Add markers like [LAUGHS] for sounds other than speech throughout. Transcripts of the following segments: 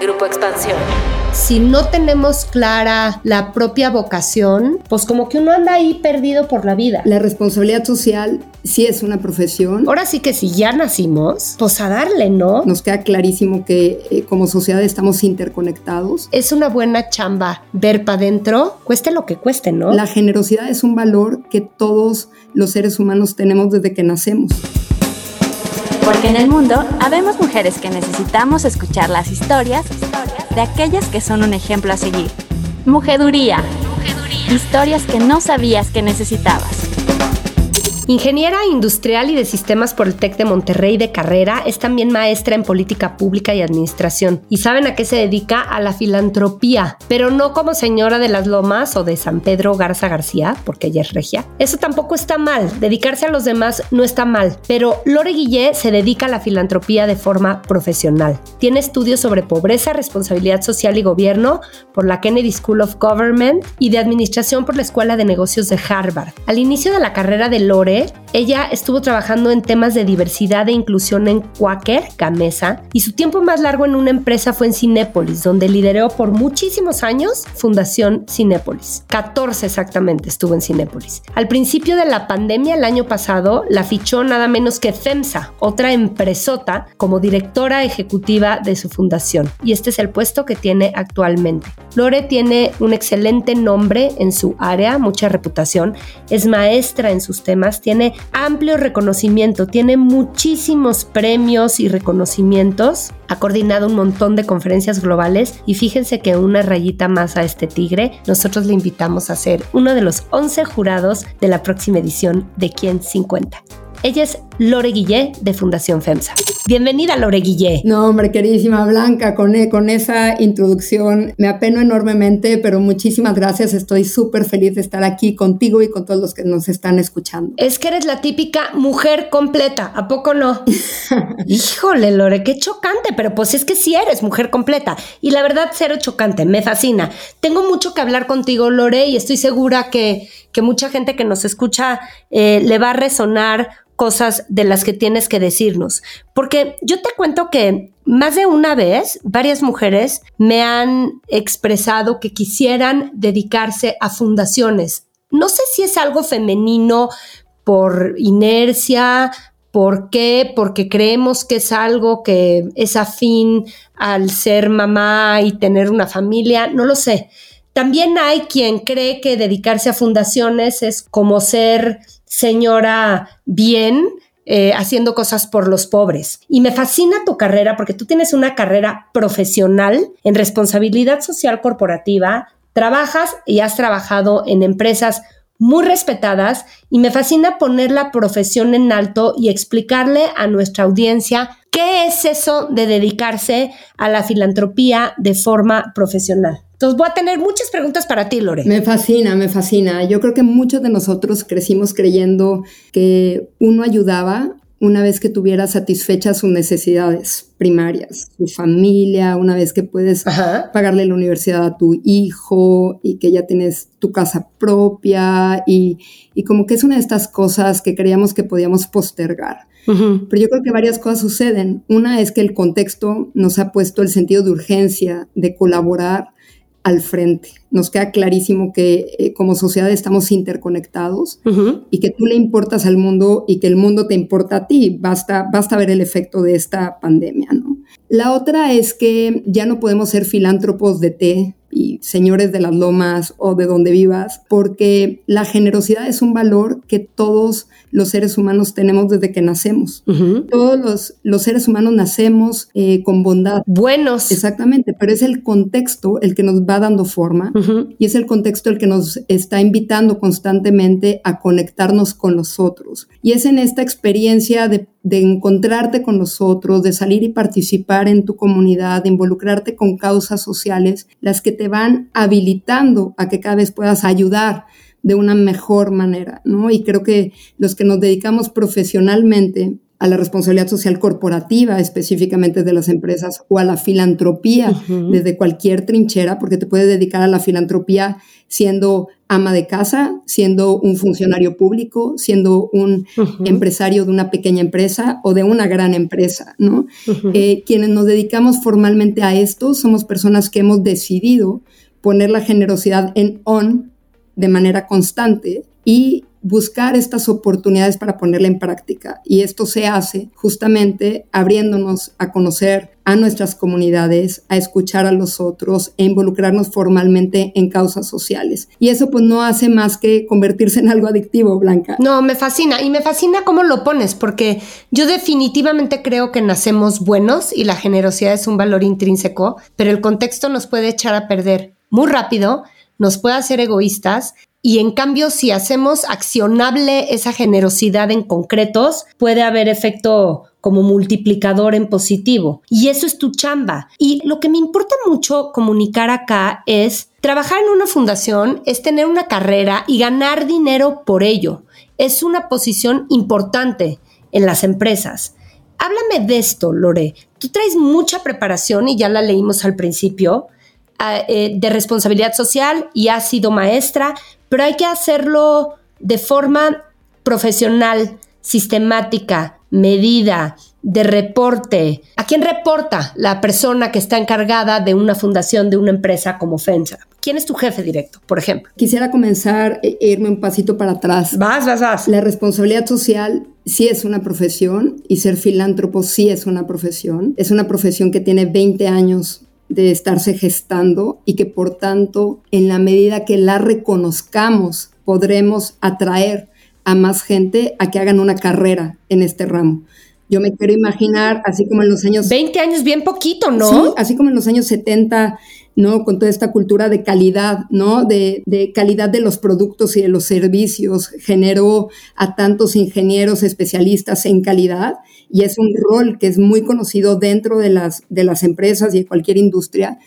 Grupo Expansión. Si no tenemos clara la propia vocación, pues como que uno anda ahí perdido por la vida. La responsabilidad social sí es una profesión. Ahora sí que si ya nacimos, pues a darle, ¿no? Nos queda clarísimo que eh, como sociedad estamos interconectados. Es una buena chamba ver para adentro, cueste lo que cueste, ¿no? La generosidad es un valor que todos los seres humanos tenemos desde que nacemos. Porque en el mundo habemos mujeres que necesitamos escuchar las historias de aquellas que son un ejemplo a seguir. Mujeduría. Historias que no sabías que necesitabas. Ingeniera industrial y de sistemas por el TEC de Monterrey de carrera, es también maestra en política pública y administración. ¿Y saben a qué se dedica? A la filantropía, pero no como señora de las Lomas o de San Pedro Garza García, porque ella es regia. Eso tampoco está mal, dedicarse a los demás no está mal, pero Lore Guillé se dedica a la filantropía de forma profesional. Tiene estudios sobre pobreza, responsabilidad social y gobierno por la Kennedy School of Government y de administración por la Escuela de Negocios de Harvard. Al inicio de la carrera de Lore, ella estuvo trabajando en temas de diversidad e inclusión en Quaker, Gamesa, y su tiempo más largo en una empresa fue en Cinépolis, donde lideró por muchísimos años Fundación Cinépolis. 14 exactamente estuvo en Cinépolis. Al principio de la pandemia el año pasado, la fichó nada menos que FEMSA, otra empresota, como directora ejecutiva de su fundación. Y este es el puesto que tiene actualmente. Lore tiene un excelente nombre en su área, mucha reputación, es maestra en sus temas, tiene amplio reconocimiento, tiene muchísimos premios y reconocimientos, ha coordinado un montón de conferencias globales y fíjense que una rayita más a este tigre, nosotros le invitamos a ser uno de los 11 jurados de la próxima edición de Quién 50. Ella es Lore Guillé de Fundación FEMSA. Bienvenida, Lore Guillé. No, hombre, queridísima Blanca, con, e, con esa introducción me apeno enormemente, pero muchísimas gracias. Estoy súper feliz de estar aquí contigo y con todos los que nos están escuchando. Es que eres la típica mujer completa, ¿a poco no? [LAUGHS] Híjole, Lore, qué chocante, pero pues es que sí eres mujer completa. Y la verdad, cero chocante, me fascina. Tengo mucho que hablar contigo, Lore, y estoy segura que, que mucha gente que nos escucha eh, le va a resonar cosas de las que tienes que decirnos. Porque yo te cuento que más de una vez varias mujeres me han expresado que quisieran dedicarse a fundaciones. No sé si es algo femenino por inercia, ¿Por qué? Porque creemos que es algo que es afín al ser mamá y tener una familia, no lo sé. También hay quien cree que dedicarse a fundaciones es como ser señora bien, eh, haciendo cosas por los pobres. Y me fascina tu carrera porque tú tienes una carrera profesional en responsabilidad social corporativa, trabajas y has trabajado en empresas muy respetadas y me fascina poner la profesión en alto y explicarle a nuestra audiencia qué es eso de dedicarse a la filantropía de forma profesional. Entonces voy a tener muchas preguntas para ti, Lore. Me fascina, me fascina. Yo creo que muchos de nosotros crecimos creyendo que uno ayudaba una vez que tuviera satisfechas sus necesidades primarias, su familia, una vez que puedes pagarle la universidad a tu hijo y que ya tienes tu casa propia y, y como que es una de estas cosas que creíamos que podíamos postergar. Pero yo creo que varias cosas suceden. Una es que el contexto nos ha puesto el sentido de urgencia, de colaborar, al frente. Nos queda clarísimo que eh, como sociedad estamos interconectados y que tú le importas al mundo y que el mundo te importa a ti. Basta, basta ver el efecto de esta pandemia, ¿no? La otra es que ya no podemos ser filántropos de té y señores de las lomas o de donde vivas, porque la generosidad es un valor que todos los seres humanos tenemos desde que nacemos. Todos los, los, seres humanos nacemos eh, con bondad. Buenos. Exactamente, pero es el contexto el que nos va dando forma y es el contexto el que nos está invitando constantemente a conectarnos con los otros. Y es en esta experiencia de de encontrarte con los otros, de salir y participar en tu comunidad, de involucrarte con causas sociales, las que te van habilitando a que cada vez puedas ayudar de una mejor manera, ¿no? Y creo que los que nos dedicamos profesionalmente a la responsabilidad social corporativa específicamente de las empresas o a la filantropía desde cualquier trinchera, porque te puedes dedicar a la filantropía siendo ama de casa, siendo un funcionario público, siendo un empresario de una pequeña empresa o de una gran empresa, ¿no? Eh, quienes nos dedicamos formalmente a esto somos personas que hemos decidido poner la generosidad en on de manera constante y buscar estas oportunidades para ponerla en práctica. Y esto se hace justamente abriéndonos a conocer a nuestras comunidades, a escuchar a los otros e involucrarnos formalmente en causas sociales. Y eso pues no hace más que convertirse en algo adictivo, Blanca. No, me fascina y me fascina cómo lo pones, porque yo definitivamente creo que nacemos buenos y la generosidad es un valor intrínseco, pero el contexto nos puede echar a perder muy rápido, nos puede hacer egoístas y en cambio, si hacemos accionable esa generosidad en concretos, puede haber efecto como multiplicador en positivo. Y eso es tu chamba. Y lo que me importa mucho comunicar acá es trabajar en una fundación, es tener una carrera y ganar dinero por ello. Es una posición importante en las empresas. Háblame de esto, Lore. Tú traes mucha preparación y ya la leímos al principio eh, de responsabilidad social y has sido maestra, pero hay que hacerlo de forma profesional, sistemática, medida, de reporte. ¿A quién reporta la persona que está encargada de una fundación, de una empresa como FENSA? ¿Quién es tu jefe directo, por ejemplo? Quisiera comenzar e irme un pasito para atrás. Vas, vas, vas. La responsabilidad social sí es una profesión y ser filántropo sí es una profesión. Es una profesión que tiene 20 años de estarse gestando y que por tanto, en la medida que la reconozcamos, podremos atraer a más gente a que hagan una carrera en este ramo. Yo me quiero imaginar, así como en los años... 20 años, bien poquito, ¿no? Sí, así como en los años 70, ¿no? Con toda esta cultura de calidad, ¿no? De, de calidad de los productos y de los servicios, generó a tantos ingenieros especialistas en calidad y es un rol que es muy conocido dentro de las, de las empresas y de cualquier industria.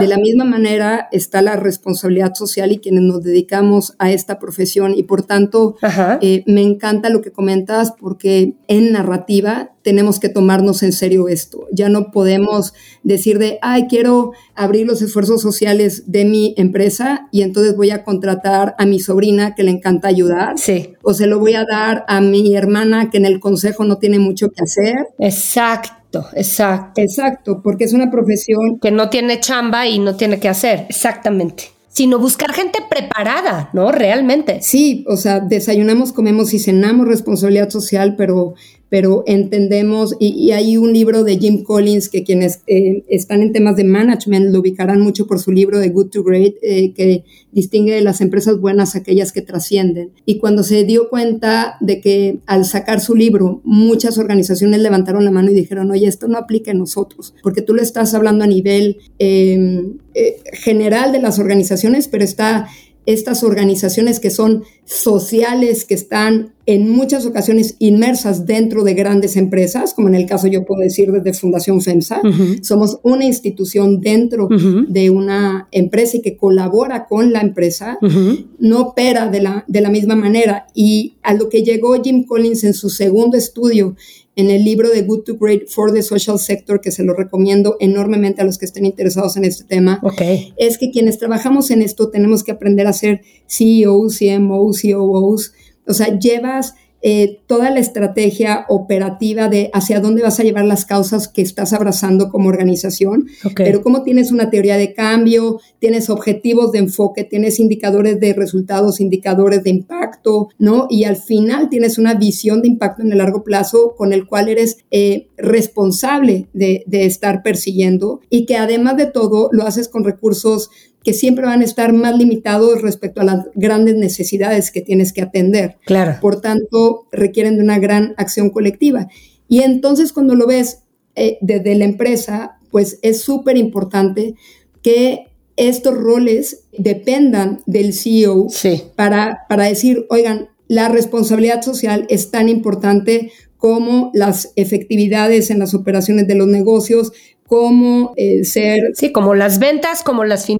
De la misma manera está la responsabilidad social y quienes nos dedicamos a esta profesión y por tanto eh, me encanta lo que comentas porque en narrativa tenemos que tomarnos en serio esto. Ya no podemos decir de, ay, quiero abrir los esfuerzos sociales de mi empresa y entonces voy a contratar a mi sobrina que le encanta ayudar. Sí. O se lo voy a dar a mi hermana que en el consejo no tiene mucho que hacer. Exacto, exacto. Exacto, porque es una profesión que no tiene chamba y no tiene que hacer. Exactamente sino buscar gente preparada, ¿no? Realmente. Sí, o sea, desayunamos, comemos y cenamos responsabilidad social, pero pero entendemos, y, hay un libro de Jim Collins que quienes eh, están en temas de management lo ubicarán mucho por su libro de Good to Great, eh, que distingue de las empresas buenas aquellas que trascienden. Y cuando se dio cuenta de que al sacar su libro, muchas organizaciones levantaron la mano y dijeron, oye, esto no aplica a nosotros, porque tú lo estás hablando a nivel em, eh, general de las organizaciones, pero está estas organizaciones que son sociales, que están en muchas ocasiones inmersas dentro de grandes empresas, como en el caso yo puedo decir desde Fundación FEMSA, somos una institución dentro de una empresa y que colabora con la empresa, no opera de la, de la misma manera. Y a lo que llegó Jim Collins en su segundo estudio, en el libro de Good to Great for the Social Sector, que se lo recomiendo enormemente a los que estén interesados en este tema, es que quienes trabajamos en esto tenemos que aprender a ser CEOs, CMOs, COOs. O sea, llevas eh, toda la estrategia operativa de hacia dónde vas a llevar las causas que estás abrazando como organización, pero cómo tienes una teoría de cambio, tienes objetivos de enfoque, tienes indicadores de resultados, indicadores de impacto, ¿no? Y al final tienes una visión de impacto en el largo plazo con el cual eres eh, responsable de, de estar persiguiendo y que además de todo lo haces con recursos que siempre van a estar más limitados respecto a las grandes necesidades que tienes que atender. Claro. Por tanto, requieren de una gran acción colectiva. Y entonces cuando lo ves eh, desde la empresa, pues es súper importante que estos roles dependan del CEO para, para decir, oigan, la responsabilidad social es tan importante como las efectividades en las operaciones de los negocios, como eh, ser... Sí, como las ventas, como las finanzas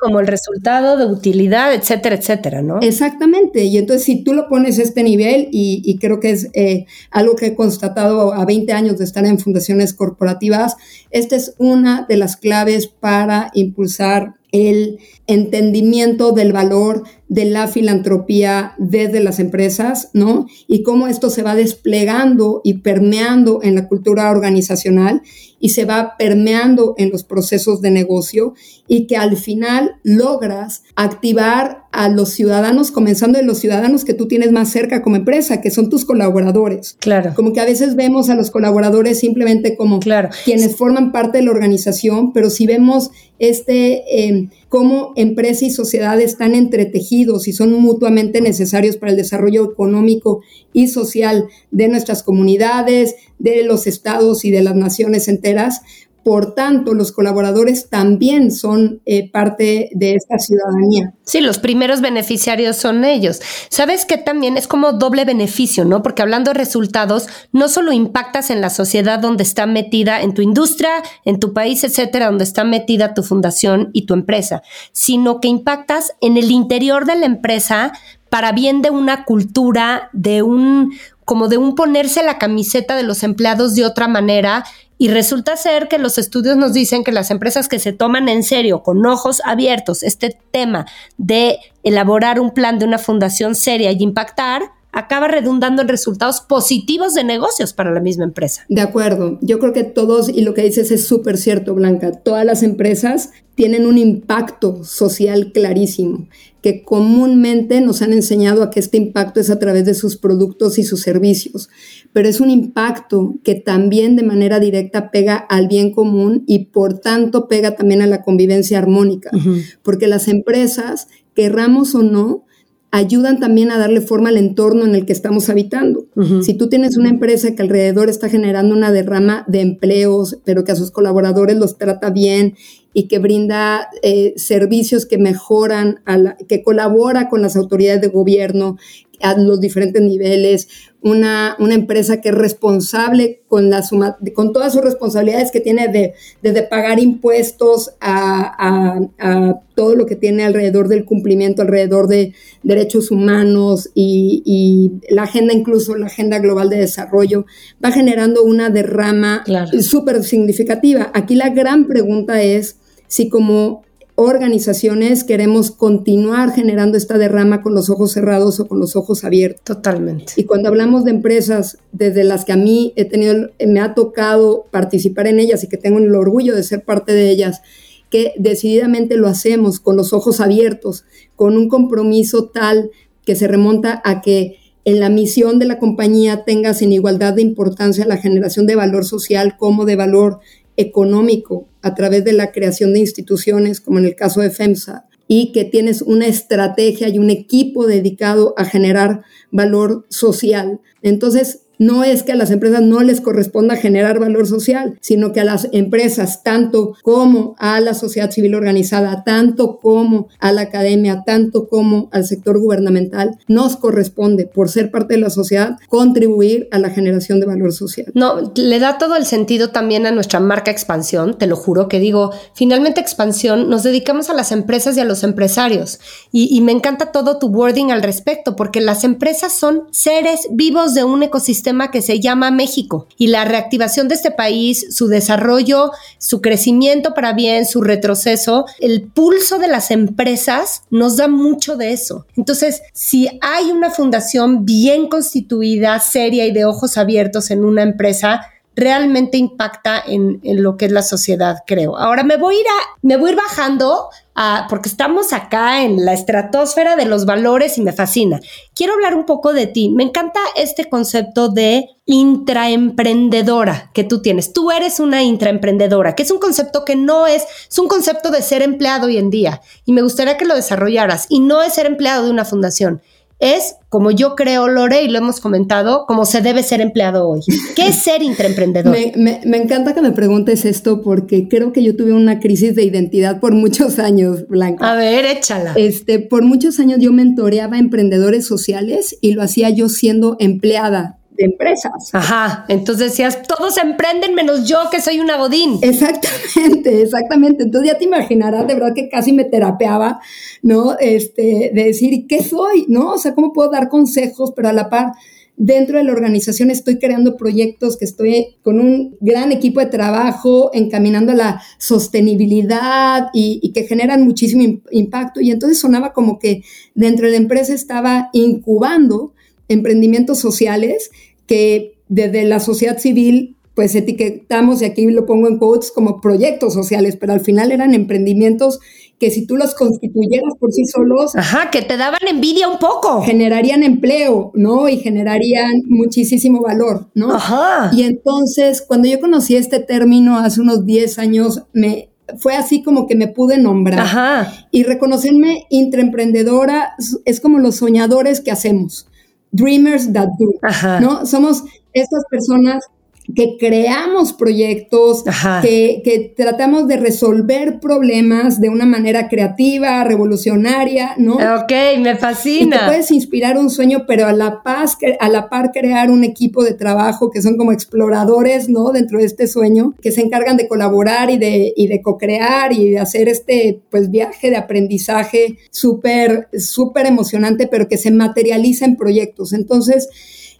como el resultado de utilidad, etcétera, etcétera, ¿no? Exactamente. Y entonces si tú lo pones a este nivel, y, creo que es eh, algo que he constatado a 20 años de estar en fundaciones corporativas, esta es una de las claves para impulsar el entendimiento del valor de la filantropía desde las empresas, ¿no? Y cómo esto se va desplegando y permeando en la cultura organizacional y se va permeando en los procesos de negocio y que al final logras activar a los ciudadanos, comenzando de los ciudadanos que tú tienes más cerca como empresa, que son tus colaboradores. Claro. Como que a veces vemos a los colaboradores simplemente como claro. quienes forman parte de la organización, pero si vemos este, eh, cómo empresa y sociedad están entretejidos y son mutuamente necesarios para el desarrollo económico y social de nuestras comunidades, de los estados y de las naciones enteras, por tanto, los colaboradores también son eh, parte de esta ciudadanía. Sí, los primeros beneficiarios son ellos. Sabes que también es como doble beneficio, ¿no? Porque hablando de resultados, no solo impactas en la sociedad donde está metida, en tu industria, en tu país, etcétera, donde está metida tu fundación y tu empresa, sino que impactas en el interior de la empresa para bien de una cultura, de un, como de un ponerse la camiseta de los empleados de otra manera y resulta ser que los estudios nos dicen que las empresas que se toman en serio, con ojos abiertos, este tema de elaborar un plan de una fundación seria y impactar, acaba redundando en resultados positivos de negocios para la misma empresa. De acuerdo, yo creo que todos, y lo que dices es súper cierto, Blanca, todas las empresas tienen un impacto social clarísimo, que comúnmente nos han enseñado a que este impacto es a través de sus productos y sus servicios, pero es un impacto que también de manera directa pega al bien común y por tanto pega también a la convivencia armónica, porque las empresas, querramos o no, ayudan también a darle forma al entorno en el que estamos habitando. Si tú tienes una empresa que alrededor está generando una derrama de empleos, pero que a sus colaboradores los trata bien y que brinda eh, servicios que mejoran, que colabora con las autoridades de gobierno a los diferentes niveles, una, una empresa que es responsable con, la suma, con todas sus responsabilidades que tiene de, desde pagar impuestos a, a, todo lo que tiene alrededor del cumplimiento, alrededor de derechos humanos y, y la agenda, incluso la agenda global de desarrollo, va generando una derrama súper significativa. Aquí la gran pregunta es, si como organizaciones queremos continuar generando esta derrama con los ojos cerrados o con los ojos abiertos. Totalmente. Y cuando hablamos de empresas desde las que a mí he tenido, me ha tocado participar en ellas y que tengo el orgullo de ser parte de ellas, que decididamente lo hacemos con los ojos abiertos, con un compromiso tal que se remonta a que en la misión de la compañía tengas en igualdad de importancia la generación de valor social como de valor económico a través de la creación de instituciones, como en el caso de FEMSA, y que tienes una estrategia y un equipo dedicado a generar valor social. Entonces, no es que a las empresas no les corresponda generar valor social, sino que a las empresas, tanto como a la sociedad civil organizada, tanto como a la academia, tanto como al sector gubernamental, nos corresponde, por ser parte de la sociedad, contribuir a la generación de valor social. No, le da todo el sentido también a nuestra marca expansión, te lo juro, que digo, finalmente expansión, nos dedicamos a las empresas y a los empresarios. Y, me encanta todo tu wording al respecto, porque las empresas son seres vivos de un ecosistema que se llama México y la reactivación de este país, su desarrollo, su crecimiento para bien, su retroceso, el pulso de las empresas nos da mucho de eso. Entonces, si hay una fundación bien constituida, seria y de ojos abiertos en una empresa, realmente impacta en, en, lo que es la sociedad, creo. Ahora me voy a ir, a, me voy a ir bajando porque estamos acá en la estratosfera de los valores y me fascina. Quiero hablar un poco de ti. Me encanta este concepto de intraemprendedora que tú tienes. Tú eres una intraemprendedora, que es un concepto que no es, es un concepto de ser empleado hoy en día y me gustaría que lo desarrollaras y no es ser empleado de una fundación es, como yo creo, Lore, y lo hemos comentado, como se debe ser empleado hoy. ¿Qué es ser [LAUGHS] intraemprendedor? me, me, encanta que me preguntes esto porque creo que yo tuve una crisis de identidad por muchos [LAUGHS] años, Blanca. A ver, échala. Este, por muchos años yo mentoreaba emprendedores sociales y lo hacía yo siendo empleada empresas. Ajá, entonces decías, todos emprenden menos yo que soy una godín. Exactamente, [LAUGHS] exactamente. Entonces ya te imaginarás, de verdad que casi me terapeaba, ¿no? Este, de decir, ¿qué soy? ¿No? O sea, ¿cómo puedo dar consejos, pero a la par dentro de la organización estoy creando proyectos que estoy con un gran equipo de trabajo encaminando a la sostenibilidad y, que generan muchísimo impacto. Y entonces sonaba como que dentro de la empresa estaba incubando emprendimientos sociales que desde la sociedad civil pues etiquetamos, y aquí lo pongo en quotes, como proyectos sociales, pero al final eran emprendimientos que si tú los constituyeras por sí solos... Ajá, que te daban envidia un poco. Generarían empleo, ¿no? Y generarían muchísimo valor, ¿no? Ajá. Y entonces, cuando yo conocí este término hace unos 10 años, me, fue así como que me pude nombrar. Ajá. Y reconocerme intraemprendedora es como los soñadores que hacemos. Dreamers that do. Ajá. ¿No? Somos estas personas que creamos proyectos, que, que, tratamos de resolver problemas de una manera creativa, revolucionaria, ¿no? Ok, me fascina. Y te puedes inspirar un sueño, pero a la, paz, a la par crear un equipo de trabajo que son como exploradores, ¿no? Dentro de este sueño, que se encargan de colaborar y de, y de co-crear y de hacer este, pues, viaje de aprendizaje súper, súper emocionante, pero que se materializa en proyectos. Entonces,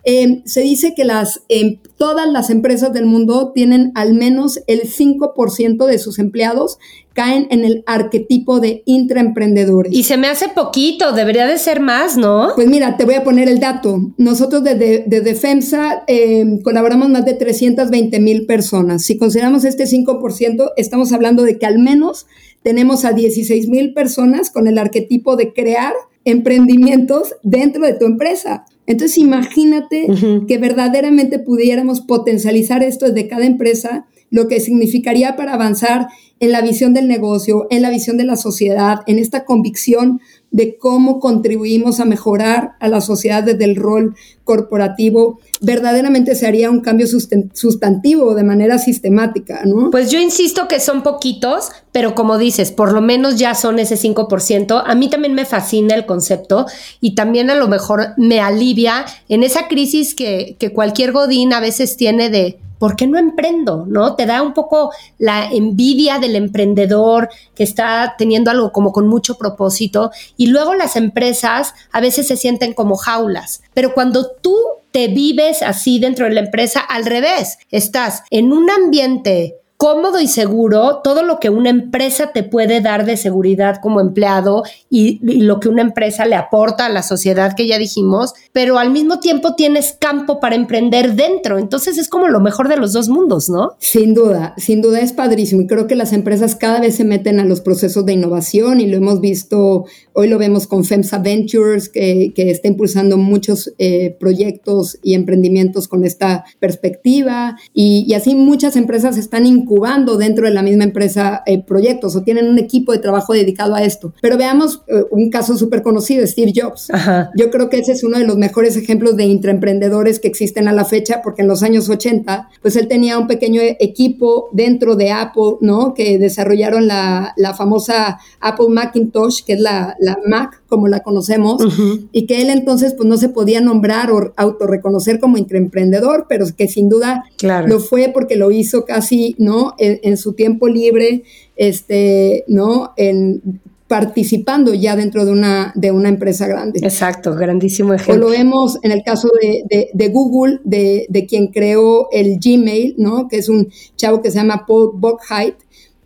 Em, se dice que las, em, todas las empresas del mundo tienen al menos el 5% de sus empleados caen en el arquetipo de intraemprendedores. Y se me hace poquito, debería de ser más, ¿no? Pues mira, te voy a poner el dato. Nosotros desde, Defensa em, colaboramos más de 320 mil personas. Si consideramos este 5%, estamos hablando de que al menos tenemos a 16 mil personas con el arquetipo de crear emprendimientos dentro de tu empresa. Entonces imagínate que verdaderamente pudiéramos potencializar esto desde cada empresa, lo que significaría para avanzar en la visión del negocio, en la visión de la sociedad, en esta convicción de cómo contribuimos a mejorar a la sociedad desde el rol corporativo, verdaderamente se haría un cambio sustantivo de manera sistemática, ¿no? Pues yo insisto que son poquitos, pero como dices, por lo menos ya son ese 5%. A mí también me fascina el concepto y también a lo mejor me alivia en esa crisis que, que cualquier godín a veces tiene de ¿por qué no emprendo? ¿No? Te da un poco la envidia del emprendedor que está teniendo algo como con mucho propósito y luego las empresas a veces se sienten como jaulas, pero cuando tú te vives así dentro de la empresa, al revés, estás en un ambiente cómodo y seguro todo lo que una empresa te puede dar de seguridad como empleado y, lo que una empresa le aporta a la sociedad que ya dijimos, pero al mismo tiempo tienes campo para emprender dentro. Entonces es como lo mejor de los dos mundos, ¿no? Sin duda, sin duda es padrísimo y creo que las empresas cada vez se meten a los procesos de innovación y lo hemos visto, hoy lo vemos con FEMSA Ventures que, está impulsando muchos eh, proyectos y emprendimientos con esta perspectiva y, y así muchas empresas están incubando dentro de la misma empresa eh, proyectos o tienen un equipo de trabajo dedicado a esto. Pero veamos eh, un caso súper conocido, Steve Jobs. Yo creo que ese es uno de los mejores ejemplos de intraemprendedores que existen a la fecha, porque en los años 80, pues él tenía un pequeño equipo dentro de Apple, ¿no? Que desarrollaron la, la famosa Apple Macintosh, que es la, la Mac como la conocemos, y que él entonces pues no se podía nombrar o autorreconocer como intraemprendedor, pero que sin duda lo fue porque lo hizo casi, ¿no? En, su tiempo libre, este, ¿no? En, participando ya dentro de una, de una empresa grande. Exacto, grandísimo ejemplo. O lo vemos en el caso de, de, Google, de, de, quien creó el Gmail, ¿no? Que es un chavo que se llama Paul Bockhait,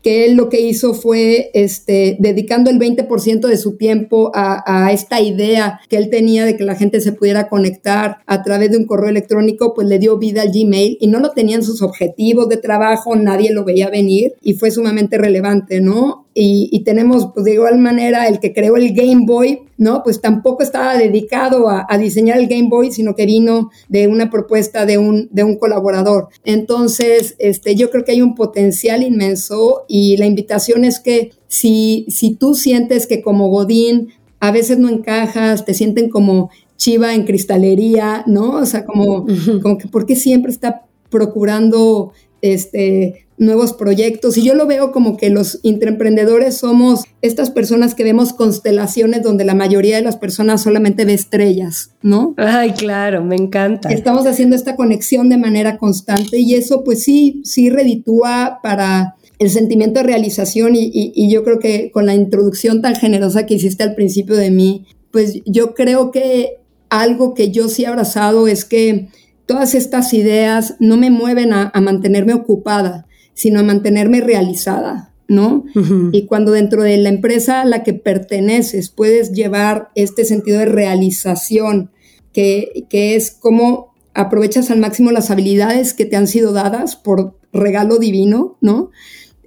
que él lo que hizo fue este, dedicando el 20% de su tiempo a, a, esta idea que él tenía de que la gente se pudiera conectar a través de un correo electrónico, pues le dio vida al Gmail y no lo tenían sus objetivos de trabajo, nadie lo veía venir y fue sumamente relevante, ¿no? Y, tenemos, pues de igual manera, el que creó el Game Boy, ¿no? Pues tampoco estaba dedicado a, diseñar el Game Boy, sino que vino de una propuesta de un, de un colaborador. Entonces, este, yo creo que hay un potencial inmenso y la invitación es que si, si tú sientes que como Godín a veces no encajas, te sienten como chiva en cristalería, ¿no? O sea, como, como que porque siempre está procurando este, nuevos proyectos. Y yo lo veo como que los intraemprendedores somos estas personas que vemos constelaciones donde la mayoría de las personas solamente ve estrellas, ¿no? Ay, claro, me encanta. Estamos haciendo esta conexión de manera constante y eso pues sí, sí reditúa para el sentimiento de realización y, y, yo creo que con la introducción tan generosa que hiciste al principio de mí, pues yo creo que algo que yo sí he abrazado es que todas estas ideas no me mueven a, mantenerme ocupada, sino a mantenerme realizada, ¿no? Y cuando dentro de la empresa a la que perteneces puedes llevar este sentido de realización, que, que es como aprovechas al máximo las habilidades que te han sido dadas por regalo divino, ¿no?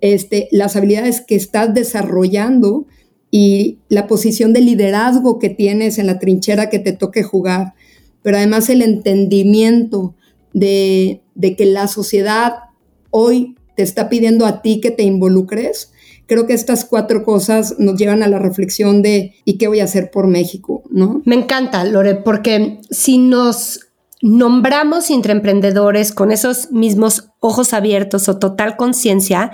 Este, las habilidades que estás desarrollando y la posición de liderazgo que tienes en la trinchera que te toque jugar, pero además el entendimiento de, que la sociedad hoy te está pidiendo a ti que te involucres, creo que estas cuatro cosas nos llevan a la reflexión de ¿y qué voy a hacer por México? ¿no? Me encanta, Lore, porque si nos nombramos entre emprendedores con esos mismos ojos abiertos o total conciencia,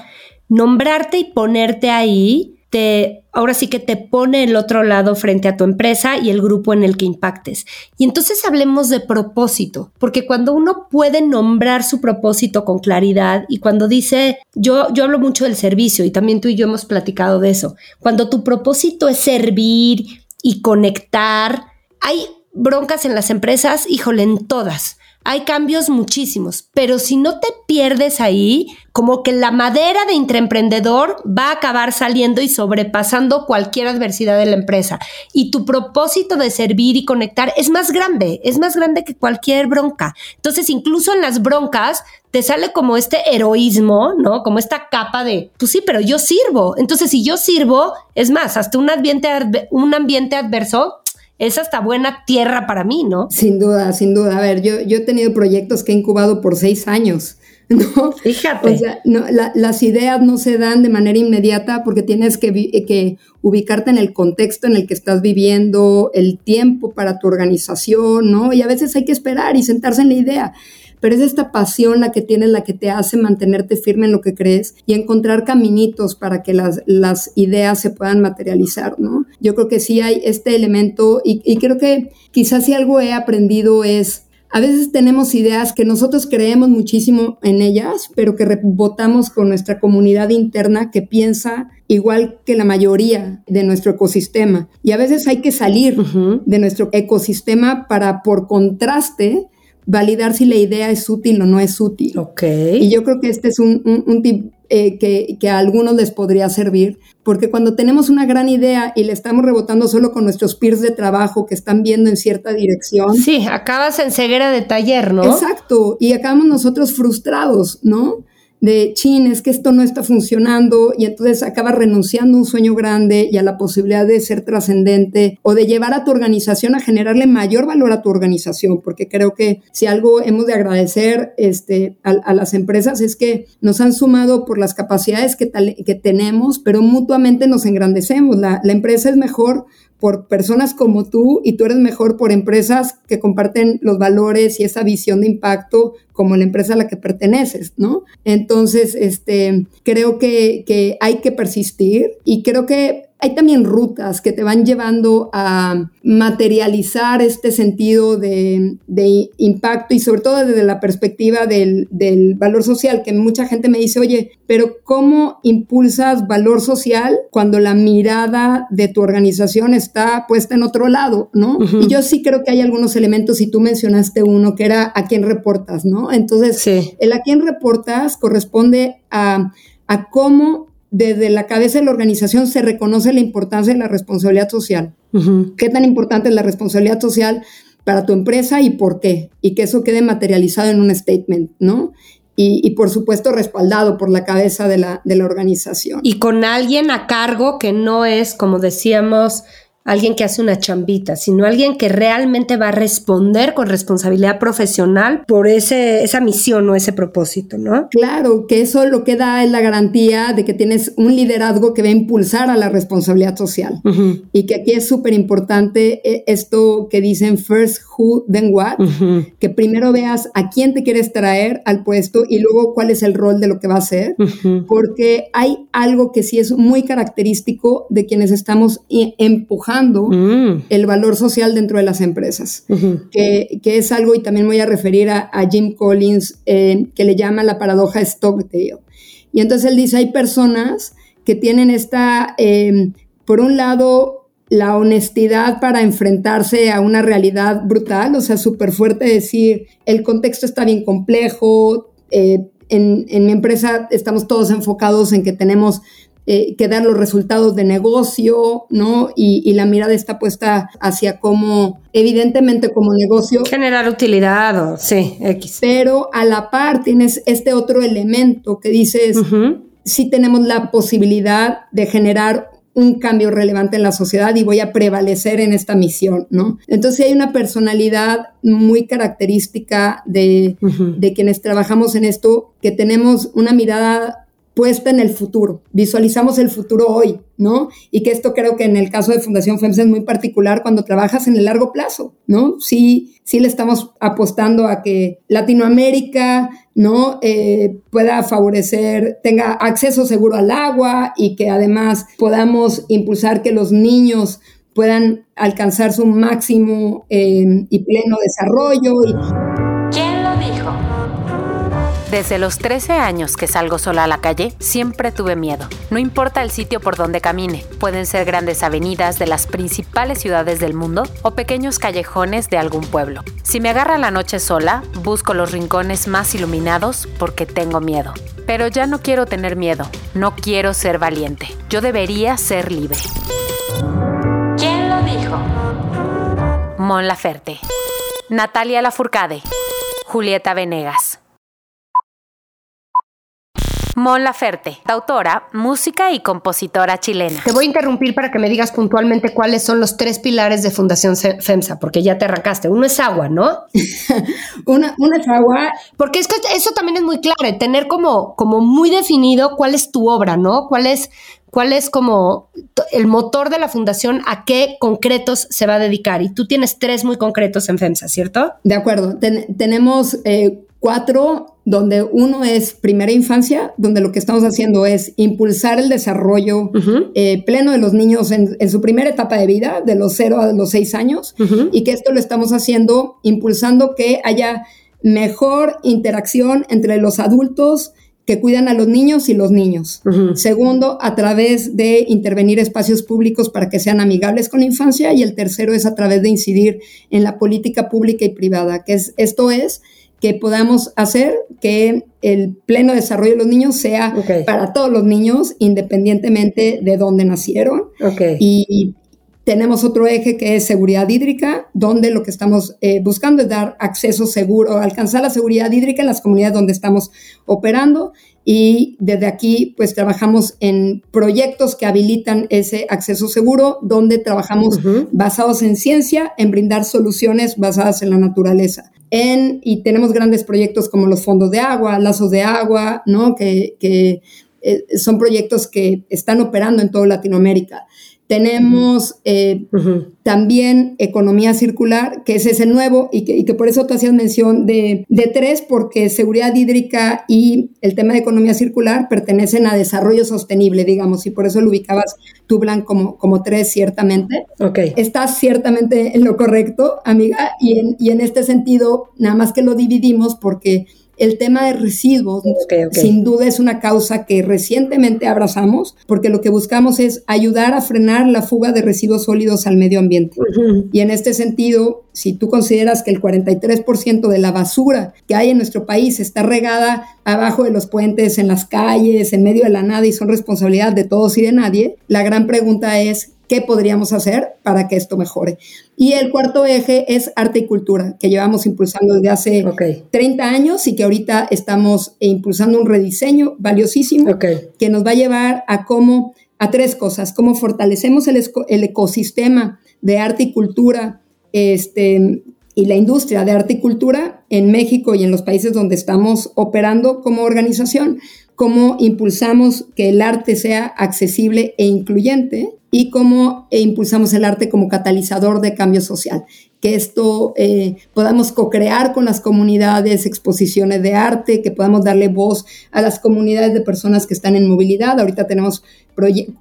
nombrarte y ponerte ahí te, ahora sí que te pone el otro lado frente a tu empresa y el grupo en el que impactes. Y entonces hablemos de propósito, porque cuando uno puede nombrar su propósito con claridad y cuando dice, yo, yo hablo mucho del servicio y también tú y yo hemos platicado de eso, cuando tu propósito es servir y conectar, hay broncas en las empresas, híjole, en todas hay cambios muchísimos, pero si no te pierdes ahí, como que la madera de intraemprendedor va a acabar saliendo y sobrepasando cualquier adversidad de la empresa. Y tu propósito de servir y conectar es más grande, es más grande que cualquier bronca. Entonces, incluso en las broncas, te sale como este heroísmo, ¿no? Como esta capa de, pues sí, pero yo sirvo. Entonces, si yo sirvo, es más, hasta un ambiente, un ambiente adverso es hasta buena tierra para mí, ¿no? Sin duda, sin duda. A ver, yo, yo he tenido proyectos que he incubado por seis años. [LAUGHS] ¿no? Fíjate. O sea, no, las ideas no se dan de manera inmediata porque tienes que, que, ubicarte en el contexto en el que estás viviendo, el tiempo para tu organización, ¿no? Y a veces hay que esperar y sentarse en la idea pero es esta pasión la que tienes, la que te hace mantenerte firme en lo que crees y encontrar caminitos para que las, las ideas se puedan materializar, ¿no? Yo creo que sí hay este elemento y, y creo que quizás si algo he aprendido es a veces tenemos ideas que nosotros creemos muchísimo en ellas, pero que rebotamos con nuestra comunidad interna que piensa igual que la mayoría de nuestro ecosistema. Y a veces hay que salir de nuestro ecosistema para, por contraste, validar si la idea es útil o no es útil. Ok. Y yo creo que este es un, un, tip eh, que, que, a algunos les podría servir, porque cuando tenemos una gran idea y le estamos rebotando solo con nuestros peers de trabajo que están viendo en cierta dirección. Sí, acabas en ceguera de taller, ¿no? Exacto, y acabamos nosotros frustrados, ¿no? De, chin, es que esto no está funcionando y entonces acabas renunciando a un sueño grande y a la posibilidad de ser trascendente o de llevar a tu organización a generarle mayor valor a tu organización, porque creo que si algo hemos de agradecer este, a, las empresas es que nos han sumado por las capacidades que, que tenemos, pero mutuamente nos engrandecemos. La, la empresa es mejor por personas como tú y tú eres mejor por empresas que comparten los valores y esa visión de impacto como la empresa a la que perteneces, ¿no? Entonces, este, creo que, que hay que persistir y creo que hay también rutas que te van llevando a materializar este sentido de, impacto y sobre todo desde la perspectiva del, valor social, que mucha gente me dice, oye, pero ¿cómo impulsas valor social cuando la mirada de tu organización está puesta en otro lado, ¿no? Y yo sí creo que hay algunos elementos, y tú mencionaste uno, que era a quién reportas, ¿no? Entonces, el a quién reportas corresponde a, a cómo desde la cabeza de la organización se reconoce la importancia de la responsabilidad social. ¿Qué tan importante es la responsabilidad social para tu empresa y por qué? Y que eso quede materializado en un statement, ¿no? Y, por supuesto respaldado por la cabeza de la, de la organización. Y con alguien a cargo que no es, como decíamos, alguien que hace una chambita, sino alguien que realmente va a responder con responsabilidad profesional por ese, esa misión o ese propósito, ¿no? Claro, que eso lo que da es la garantía de que tienes un liderazgo que va a impulsar a la responsabilidad social. Y que aquí es súper importante eh, esto que dicen first who, then what, que primero veas a quién te quieres traer al puesto y luego cuál es el rol de lo que va a hacer, porque hay algo que sí es muy característico de quienes estamos empujando mm. el valor social dentro de las empresas, que, es algo, y también voy a referir a, Jim Collins, eh, que le llama la paradoja Stockdale. Y entonces él dice, hay personas que tienen esta, eh, por un lado, la honestidad para enfrentarse a una realidad brutal, o sea, súper fuerte decir, el contexto está bien complejo, eh, en, mi empresa estamos todos enfocados en que tenemos eh, que dar los resultados de negocio, ¿no? Y, la mirada está puesta hacia cómo, evidentemente como negocio. Generar utilidad o, sí, X. Pero a la par tienes este otro elemento que dices, sí tenemos la posibilidad de generar un cambio relevante en la sociedad y voy a prevalecer en esta misión, ¿no? Entonces hay una personalidad muy característica de, de quienes trabajamos en esto, que tenemos una mirada puesta en el futuro, visualizamos el futuro hoy, ¿no? Y que esto creo que en el caso de Fundación FEMSA es muy particular cuando trabajas en el largo plazo, ¿no? Sí, sí le estamos apostando a que Latinoamérica, ¿no? Eh, pueda favorecer, tenga acceso seguro al agua y que además podamos impulsar que los niños puedan alcanzar su máximo eh, y pleno desarrollo. Y, desde los 13 años que salgo sola a la calle, siempre tuve miedo. No importa el sitio por donde camine, pueden ser grandes avenidas de las principales ciudades del mundo o pequeños callejones de algún pueblo. Si me agarra la noche sola, busco los rincones más iluminados porque tengo miedo. Pero ya no quiero tener miedo, no quiero ser valiente. Yo debería ser libre. ¿Quién lo dijo? Mon Laferte. Natalia Lafourcade. Julieta Venegas. Mon Laferte, autora, música y compositora chilena. Te voy a interrumpir para que me digas puntualmente cuáles son los tres pilares de Fundación FEMSA, porque ya te arrancaste. Uno es agua, ¿no? [LAUGHS] una, es agua. Porque es que eso también es muy claro, tener como, como muy definido cuál es tu obra, ¿no? ¿Cuál es, cuál es como el motor de la fundación, a qué concretos se va a dedicar. Y tú tienes tres muy concretos en FEMSA, ¿cierto? De acuerdo. tenemos eh, cuatro, donde uno es primera infancia, donde lo que estamos haciendo es impulsar el desarrollo eh, pleno de los niños en, su primera etapa de vida, de los cero a los seis años, y que esto lo estamos haciendo impulsando que haya mejor interacción entre los adultos que cuidan a los niños y los niños. Segundo, a través de intervenir espacios públicos para que sean amigables con la infancia. Y el tercero es a través de incidir en la política pública y privada, que es, esto es que podamos hacer que el pleno desarrollo de los niños sea para todos los niños, independientemente de dónde nacieron. Y tenemos otro eje que es seguridad hídrica, donde lo que estamos eh, buscando es dar acceso seguro, alcanzar la seguridad hídrica en las comunidades donde estamos operando. Y desde aquí, pues trabajamos en proyectos que habilitan ese acceso seguro, donde trabajamos basados en ciencia, en brindar soluciones basadas en la naturaleza y tenemos grandes proyectos como los fondos de agua, lazos de agua, ¿no? que, que eh, son proyectos que están operando en toda Latinoamérica. Tenemos eh, también economía circular, que es ese nuevo y que, por eso tú hacías mención de, tres, porque seguridad hídrica y el tema de economía circular pertenecen a desarrollo sostenible, digamos, y por eso lo ubicabas tú, Blanc, como, como tres, ciertamente. Okay. Estás ciertamente en lo correcto, amiga, y en, y en este sentido, nada más que lo dividimos porque el tema de residuos, sin duda, es una causa que recientemente abrazamos, porque lo que buscamos es ayudar a frenar la fuga de residuos sólidos al medio ambiente. Y en este sentido, si tú consideras que el 43% de la basura que hay en nuestro país está regada abajo de los puentes, en las calles, en medio de la nada y son responsabilidad de todos y de nadie, la gran pregunta es, qué podríamos hacer para que esto mejore. Y el cuarto eje es arte y cultura, que llevamos impulsando desde hace 30 años y que ahorita estamos impulsando un rediseño valiosísimo que nos va a llevar a cómo, a tres cosas, cómo fortalecemos el, el ecosistema de arte y cultura este, y la industria de arte y cultura en México y en los países donde estamos operando como organización, cómo impulsamos que el arte sea accesible e incluyente y cómo eh, impulsamos el arte como catalizador de cambio social. Que esto eh, podamos co-crear con las comunidades, exposiciones de arte, que podamos darle voz a las comunidades de personas que están en movilidad. Ahorita tenemos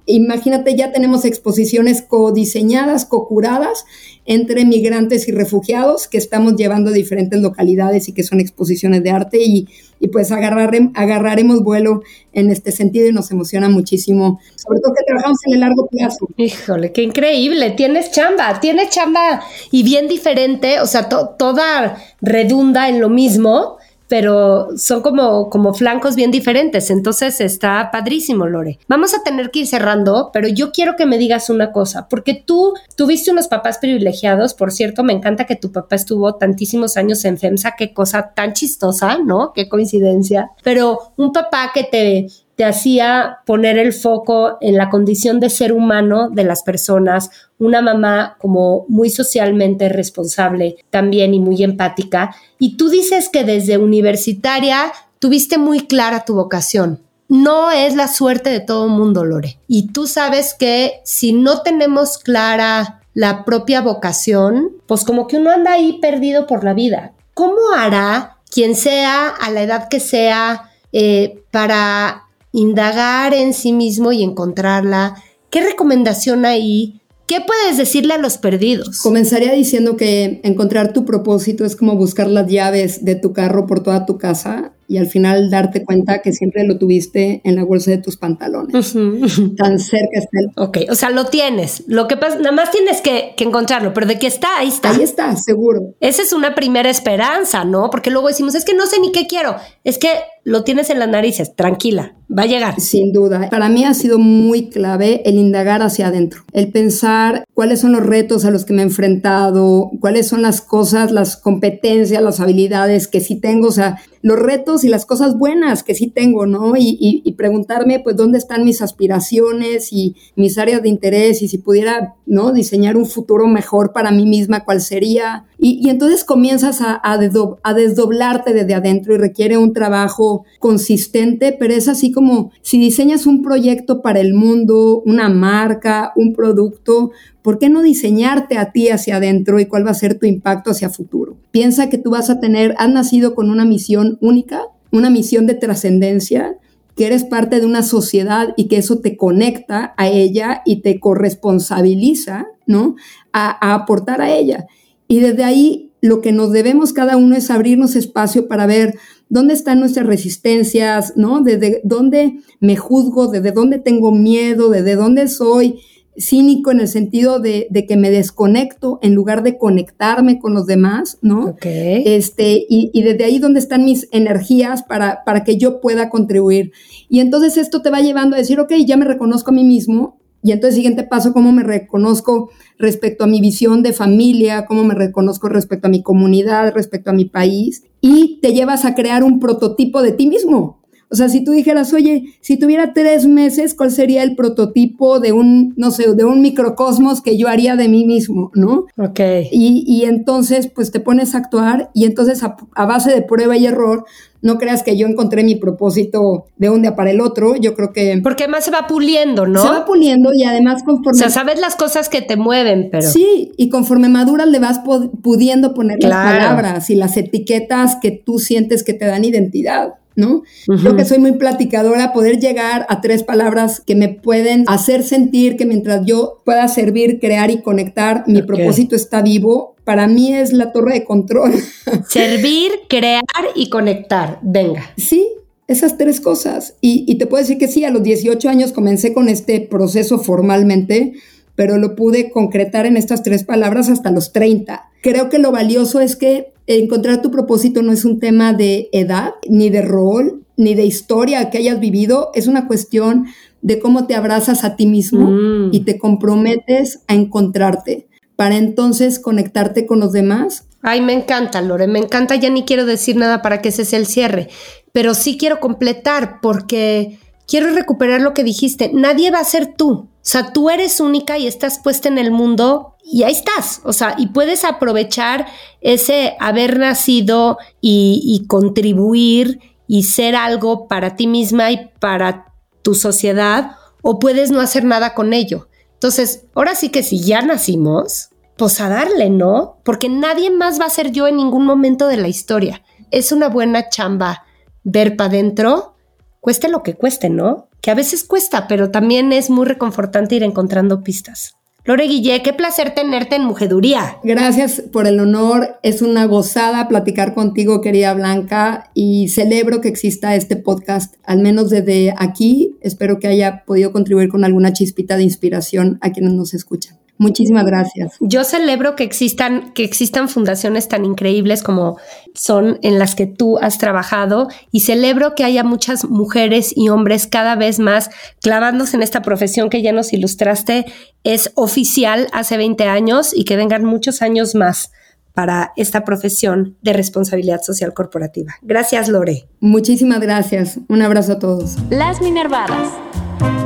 imagínate, ya tenemos exposiciones codiseñadas, co-curadas entre migrantes y refugiados que estamos llevando a diferentes localidades y que son exposiciones de arte y, pues agarraremos vuelo en este sentido y nos emociona muchísimo, sobre todo que trabajamos en el largo plazo. Híjole, qué increíble, tienes chamba, tienes chamba y bien diferente, o sea, toda redunda en lo mismo, pero son como, como flancos bien diferentes. Entonces está padrísimo, Lore. Vamos a tener que ir cerrando, pero yo quiero que me digas una cosa, porque tú tuviste unos papás privilegiados, por cierto, me encanta que tu papá estuvo tantísimos años en FEMSA, qué cosa tan chistosa, ¿no? Qué coincidencia. Pero un papá que te te hacía poner el foco en la condición de ser humano de las personas, una mamá como muy socialmente responsable también y muy empática. Y tú dices que desde universitaria tuviste muy clara tu vocación. No es la suerte de todo mundo, Lore. Y tú sabes que si no tenemos clara la propia vocación, pues como que uno anda ahí perdido por la vida. ¿Cómo hará quien sea, a la edad que sea, eh, para indagar en sí mismo y encontrarla. ¿Qué recomendación hay? ¿Qué puedes decirle a los perdidos? Comenzaría diciendo que encontrar tu propósito es como buscar las llaves de tu carro por toda tu casa y al final darte cuenta que siempre lo tuviste en la bolsa de tus pantalones. [LAUGHS] Tan cerca está el... Ok, o sea, lo tienes. Lo que pasa, nada más tienes que, que, encontrarlo, pero de que está, ahí está. Ahí está, seguro. Esa es una primera esperanza, ¿no? Porque luego decimos, es que no sé ni qué quiero. Es que lo tienes en las narices, tranquila, va a llegar. Sin duda. Para mí ha sido muy clave el indagar hacia adentro, el pensar cuáles son los retos a los que me he enfrentado, cuáles son las cosas, las competencias, las habilidades que sí tengo, o sea, los retos y las cosas buenas que sí tengo, ¿no? Y, preguntarme, pues, dónde están mis aspiraciones y mis áreas de interés y si pudiera, ¿no? Diseñar un futuro mejor para mí misma, cuál sería. Y, entonces comienzas a, a, desdoblarte desde adentro y requiere un trabajo consistente, pero es así como si diseñas un proyecto para el mundo, una marca, un producto, ¿por qué no diseñarte a ti hacia adentro y cuál va a ser tu impacto hacia futuro? Piensa que tú vas a tener, has nacido con una misión única, una misión de trascendencia, que eres parte de una sociedad y que eso te conecta a ella y te corresponsabiliza, ¿no? A, a aportar a ella. Y desde ahí lo que nos debemos cada uno es abrirnos espacio para ver dónde están nuestras resistencias, ¿no? Desde dónde me juzgo, desde dónde tengo miedo, desde dónde soy cínico en el sentido de, que me desconecto en lugar de conectarme con los demás, ¿no? Este, y, desde ahí donde están mis energías para, para que yo pueda contribuir. Y entonces esto te va llevando a decir, ok, ya me reconozco a mí mismo, y entonces, siguiente paso, cómo me reconozco respecto a mi visión de familia, cómo me reconozco respecto a mi comunidad, respecto a mi país, y te llevas a crear un prototipo de ti mismo, o sea, si tú dijeras, oye, si tuviera tres meses, ¿cuál sería el prototipo de un, no sé, de un microcosmos que yo haría de mí mismo, ¿no? Ok. Y, y entonces, pues te pones a actuar y entonces a, base de prueba y error, no creas que yo encontré mi propósito de un día para el otro, yo creo que... Porque además se va puliendo, ¿no? Se va puliendo y además conforme... O sea, sabes las cosas que te mueven, pero... Sí, y conforme maduras le vas pudiendo poner las palabras y las etiquetas que tú sientes que te dan identidad. ¿No? Creo que soy muy platicadora, poder llegar a tres palabras que me pueden hacer sentir que mientras yo pueda servir, crear y conectar, mi propósito está vivo, para mí es la torre de control. [LAUGHS] Servir, crear y conectar, venga. Sí, esas tres cosas. Y, y te puedo decir que sí, a los 18 años comencé con este proceso formalmente, pero lo pude concretar en estas tres palabras hasta los 30. Creo que lo valioso es que encontrar tu propósito no es un tema de edad, ni de rol, ni de historia que hayas vivido, es una cuestión de cómo te abrazas a ti mismo mm. y te comprometes a encontrarte para entonces conectarte con los demás. Ay, me encanta, Lore, me encanta, ya ni quiero decir nada para que ese sea el cierre, pero sí quiero completar porque quiero recuperar lo que dijiste, nadie va a ser tú, o sea, tú eres única y estás puesta en el mundo y ahí estás, o sea, y puedes aprovechar ese haber nacido y, contribuir y ser algo para ti misma y para tu sociedad, o puedes no hacer nada con ello. Entonces, ahora sí que si ya nacimos, pues a darle, ¿no? Porque nadie más va a ser yo en ningún momento de la historia. Es una buena chamba ver para adentro, cueste lo que cueste, ¿no? Que a veces cuesta, pero también es muy reconfortante ir encontrando pistas. Lore Guillé, qué placer tenerte en Mujeduría. Gracias por el honor. Es una gozada platicar contigo, querida Blanca, y celebro que exista este podcast, al menos desde aquí. Espero que haya podido contribuir con alguna chispita de inspiración a quienes nos escuchan. Muchísimas gracias. Yo celebro que existan, que existan fundaciones tan increíbles como son en las que tú has trabajado y celebro que haya muchas mujeres y hombres cada vez más clavándose en esta profesión que ya nos ilustraste. Es oficial hace 20 años y que vengan muchos años más para esta profesión de responsabilidad social corporativa. Gracias, Lore. Muchísimas gracias. Un abrazo a todos. Las Minervadas.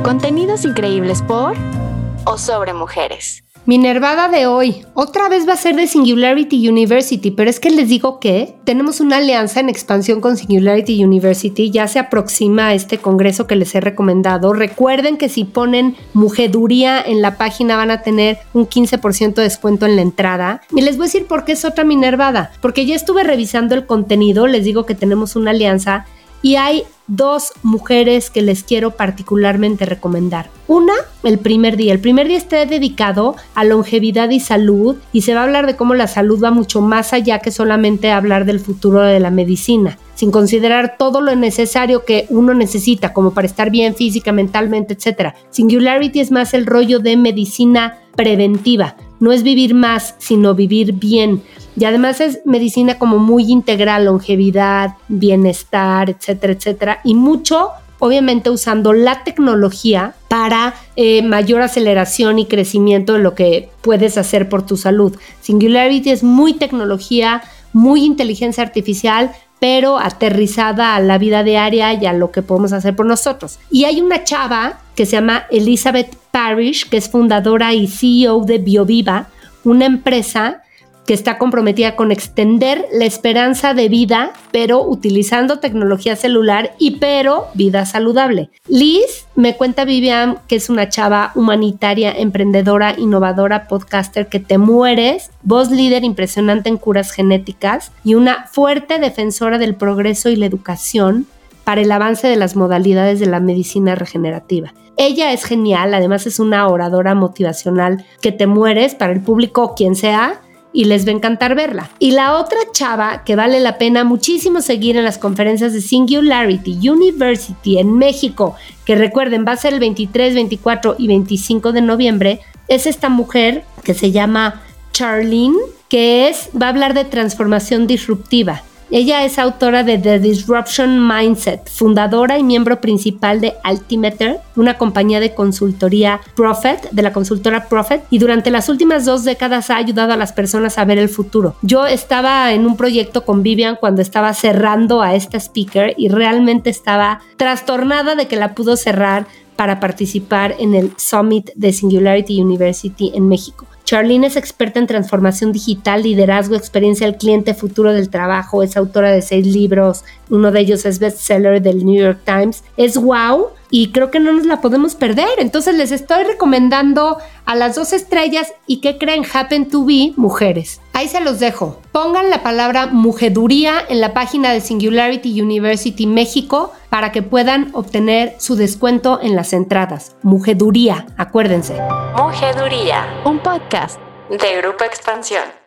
Contenidos increíbles por o sobre mujeres. Mi nervada de hoy otra vez va a ser de Singularity University, pero es que les digo que tenemos una alianza en expansión con Singularity University, ya se aproxima a este congreso que les he recomendado. Recuerden que si ponen mujeduría en la página van a tener un 15% de descuento en la entrada. Y les voy a decir por qué es otra Minervada, porque ya estuve revisando el contenido, les digo que tenemos una alianza y hay dos mujeres que les quiero particularmente recomendar. Una, el primer día. El primer día está dedicado a longevidad y salud y se va a hablar de cómo la salud va mucho más allá que solamente hablar del futuro de la medicina, sin considerar todo lo necesario que uno necesita como para estar bien física, mentalmente, etc. Singularity es más el rollo de medicina preventiva. No es vivir más, sino vivir bien. Y además es medicina como muy integral, longevidad, bienestar, etcétera, etcétera. Y mucho, obviamente, usando la tecnología para eh, mayor aceleración y crecimiento de lo que puedes hacer por tu salud. Singularity es muy tecnología, muy inteligencia artificial, pero aterrizada a la vida diaria y a lo que podemos hacer por nosotros. Y hay una chava que se llama Elizabeth Parrish, que es fundadora y CEO de BioViva, una empresa que está comprometida con extender la esperanza de vida, pero utilizando tecnología celular y pero vida saludable. Liz me cuenta Vivian que es una chava humanitaria, emprendedora, innovadora, podcaster que te mueres, voz líder impresionante en curas genéticas y una fuerte defensora del progreso y la educación para el avance de las modalidades de la medicina regenerativa. Ella es genial, además es una oradora motivacional que te mueres para el público, quien sea, y les va a encantar verla. Y la otra chava que vale la pena muchísimo seguir en las conferencias de Singularity University en México, que recuerden va a ser el 23, 24 y 25 de noviembre, es esta mujer que se llama Charlene, que es, va a hablar de transformación disruptiva. Ella es autora de The Disruption Mindset, fundadora y miembro principal de Altimeter, una compañía de consultoría Profit, de la consultora Profit, y durante las últimas dos décadas ha ayudado a las personas a ver el futuro. Yo estaba en un proyecto con Vivian cuando estaba cerrando a esta speaker y realmente estaba trastornada de que la pudo cerrar para participar en el Summit de Singularity University en México. Charlene es experta en transformación digital, liderazgo, experiencia del cliente, futuro del trabajo. Es autora de seis libros. Uno de ellos es bestseller del New York Times. Es wow y creo que no nos la podemos perder. Entonces les estoy recomendando a las dos estrellas y que creen Happen to Be mujeres. Ahí se los dejo. Pongan la palabra mujeduría en la página de Singularity University México para que puedan obtener su descuento en las entradas. Mujeduría, acuérdense. Mujeduría, un podcast de Grupo Expansión.